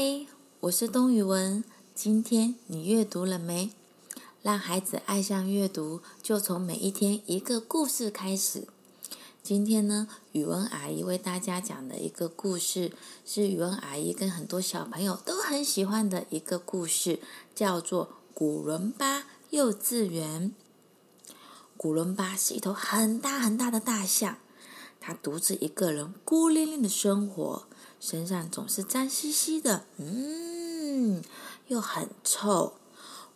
嗨，我是东雨文。今天你阅读了没？让孩子爱上阅读，就从每一天一个故事开始。今天呢，语文阿姨为大家讲的一个故事，是语文阿姨跟很多小朋友都很喜欢的一个故事，叫做《古伦巴幼稚园》。古伦巴是一头很大很大的大象，他独自一个人孤零零的生活。身上总是脏兮兮的，嗯，又很臭。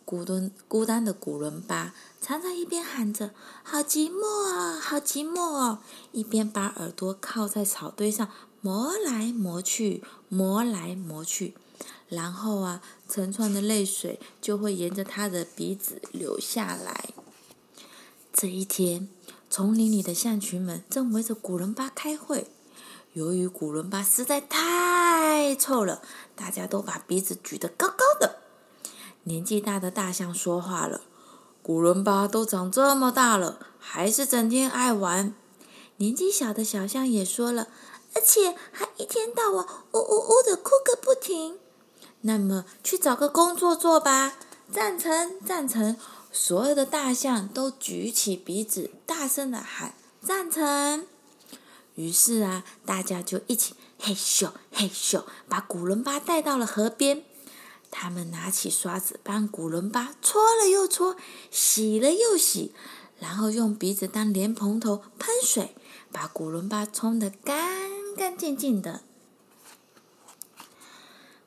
孤单孤单的古伦巴常常一边喊着“好寂寞，好寂寞”，一边把耳朵靠在草堆上磨来磨去，磨来磨去。然后啊，成串的泪水就会沿着他的鼻子流下来。这一天，丛林里的象群们正围着古伦巴开会。由于古伦巴实在太臭了，大家都把鼻子举得高高的。年纪大的大象说话了：“古伦巴都长这么大了，还是整天爱玩。”年纪小的小象也说了：“而且还一天到晚呜呜呜的哭个不停。”那么去找个工作做吧！赞成，赞成！所有的大象都举起鼻子，大声的喊：“赞成！”于是啊，大家就一起嘿咻嘿咻，把古伦巴带到了河边。他们拿起刷子，帮古伦巴搓了又搓，洗了又洗，然后用鼻子当莲蓬头喷水，把古伦巴冲得干干净净的。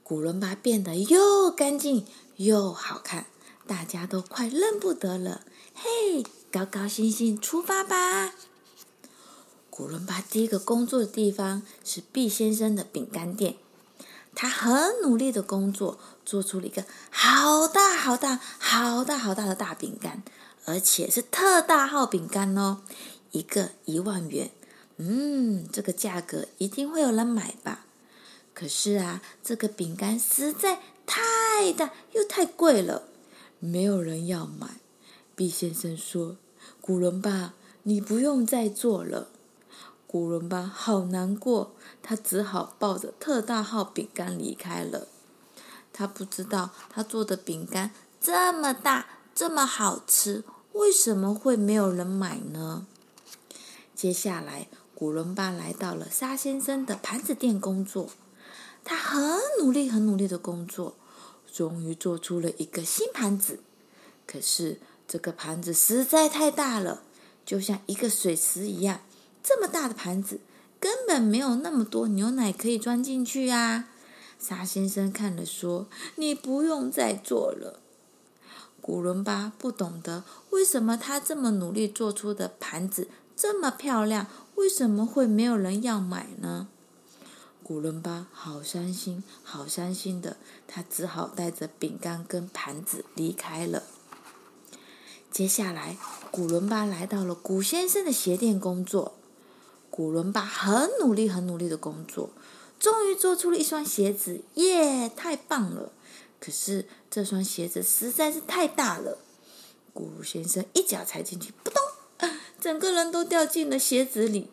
古伦巴变得又干净又好看，大家都快认不得了。嘿，高高兴兴出发吧！古伦巴第一个工作的地方是毕先生的饼干店，他很努力的工作，做出了一个好大好大好大好大的大饼干，而且是特大号饼干哦，一个一万元，嗯，这个价格一定会有人买吧？可是啊，这个饼干实在太大又太贵了，没有人要买。毕先生说：“古伦巴，你不用再做了。”古伦巴好难过，他只好抱着特大号饼干离开了。他不知道他做的饼干这么大，这么好吃，为什么会没有人买呢？接下来，古伦巴来到了沙先生的盘子店工作。他很努力，很努力的工作，终于做出了一个新盘子。可是这个盘子实在太大了，就像一个水池一样。这么大的盘子，根本没有那么多牛奶可以装进去啊！沙先生看了说：“你不用再做了。”古伦巴不懂得为什么他这么努力做出的盘子这么漂亮，为什么会没有人要买呢？古伦巴好伤心，好伤心的，他只好带着饼干跟盘子离开了。接下来，古伦巴来到了古先生的鞋店工作。古伦巴很努力，很努力的工作，终于做出了一双鞋子，耶，太棒了！可是这双鞋子实在是太大了，古先生一脚踩进去，扑通，整个人都掉进了鞋子里。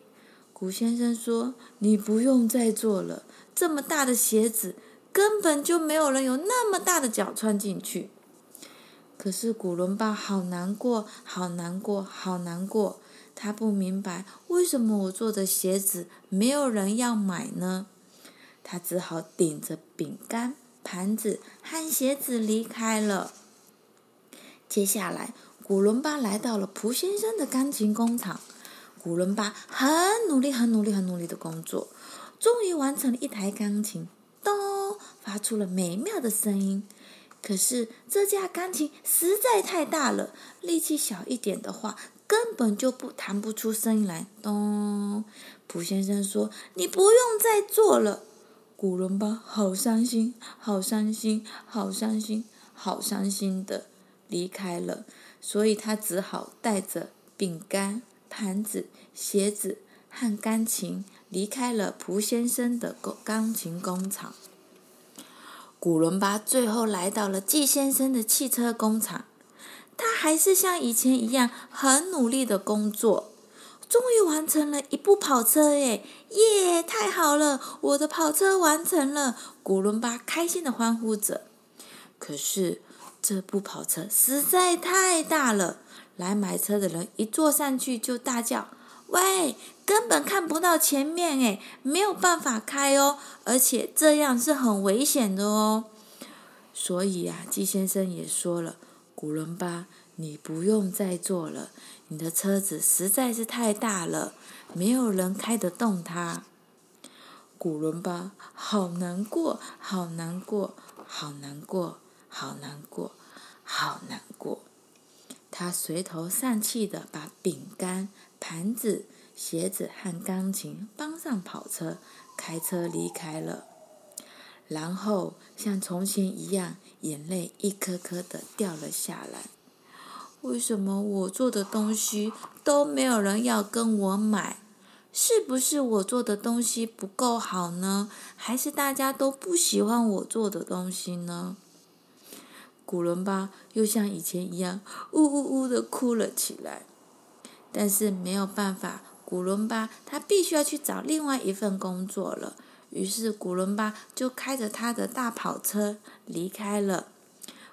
古先生说：“你不用再做了，这么大的鞋子根本就没有人有那么大的脚穿进去。”可是古伦巴好难过，好难过，好难过。他不明白为什么我做的鞋子没有人要买呢？他只好顶着饼干、盘子和鞋子离开了。接下来，古伦巴来到了蒲先生的钢琴工厂。古伦巴很努力、很努力、很努力的工作，终于完成了一台钢琴，咚，发出了美妙的声音。可是这架钢琴实在太大了，力气小一点的话，根本就不弹不出声音来。咚！蒲先生说：“你不用再做了。”古伦巴好伤心，好伤心，好伤心，好伤心的离开了。所以他只好带着饼干、盘子、鞋子和钢琴离开了蒲先生的钢琴工厂。古伦巴最后来到了季先生的汽车工厂，他还是像以前一样很努力的工作。终于完成了一部跑车耶！耶，太好了，我的跑车完成了！古伦巴开心的欢呼着。可是这部跑车实在太大了，来买车的人一坐上去就大叫：“喂，根本看不到前面诶，没有办法开哦，而且这样是很危险的哦。”所以啊，季先生也说了：“古伦巴，你不用再坐了。”你的车子实在是太大了，没有人开得动它。古伦巴好难过，好难过，好难过，好难过，好难过。他垂头丧气地把饼干、盘子、鞋子和钢琴搬上跑车，开车离开了。然后像从前一样，眼泪一颗颗的掉了下来。为什么我做的东西都没有人要跟我买？是不是我做的东西不够好呢？还是大家都不喜欢我做的东西呢？古伦巴又像以前一样，呜呜呜的哭了起来。但是没有办法，古伦巴他必须要去找另外一份工作了。于是古伦巴就开着他的大跑车离开了。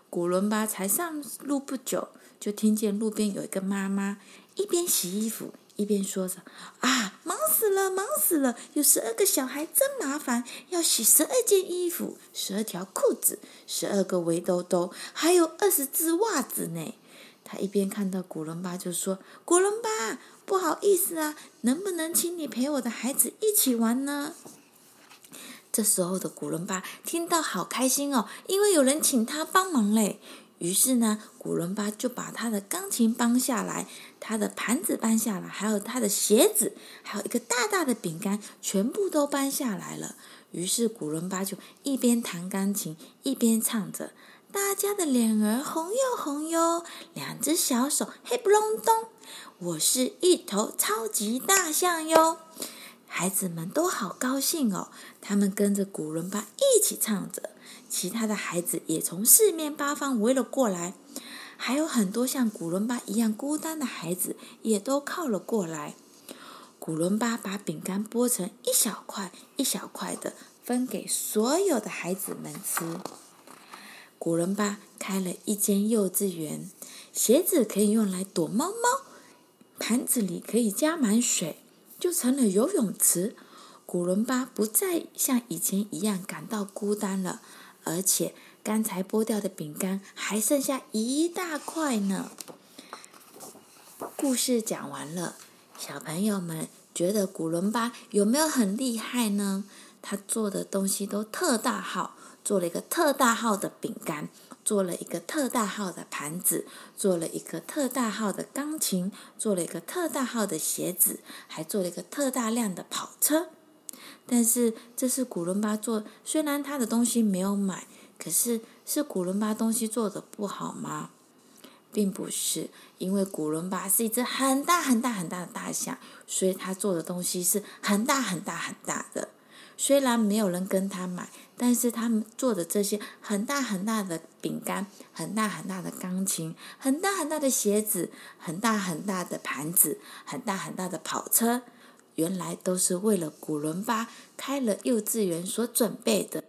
古伦巴才上路不久。就听见路边有一个妈妈一边洗衣服一边说着：“啊，忙死了，忙死了！有十二个小孩真麻烦，要洗十二件衣服、十二条裤子、十二个围兜兜，还有二十只袜子呢。”他一边看到古伦巴就说：“古伦巴，不好意思啊，能不能请你陪我的孩子一起玩呢？”这时候的古伦巴听到好开心哦，因为有人请他帮忙嘞。于是呢，古伦巴就把他的钢琴搬下来，他的盘子搬下来，还有他的鞋子，还有一个大大的饼干，全部都搬下来了。于是古伦巴就一边弹钢琴，一边唱着：“大家的脸儿红又红哟，两只小手黑不隆咚，我是一头超级大象哟。”孩子们都好高兴哦，他们跟着古伦巴一起唱着。其他的孩子也从四面八方围了过来，还有很多像古伦巴一样孤单的孩子也都靠了过来。古伦巴把饼干剥成一小块一小块的，分给所有的孩子们吃。古伦巴开了一间幼稚园，鞋子可以用来躲猫猫，盘子里可以加满水，就成了游泳池。古伦巴不再像以前一样感到孤单了。而且刚才剥掉的饼干还剩下一大块呢。故事讲完了，小朋友们觉得古伦巴有没有很厉害呢？他做的东西都特大号，做了一个特大号的饼干，做了一个特大号的盘子，做了一个特大号的钢琴，做了一个特大号的鞋子，还做了一个特大量的跑车。但是这是古伦巴做，虽然他的东西没有买，可是是古伦巴东西做的不好吗？并不是，因为古伦巴是一只很大很大很大的大象，所以他做的东西是很大很大很大的。虽然没有人跟他买，但是他们做的这些很大很大的饼干、很大很大的钢琴、很大很大的鞋子、很大很大的盘子、很大很大的跑车。原来都是为了古伦巴开了幼稚园所准备的。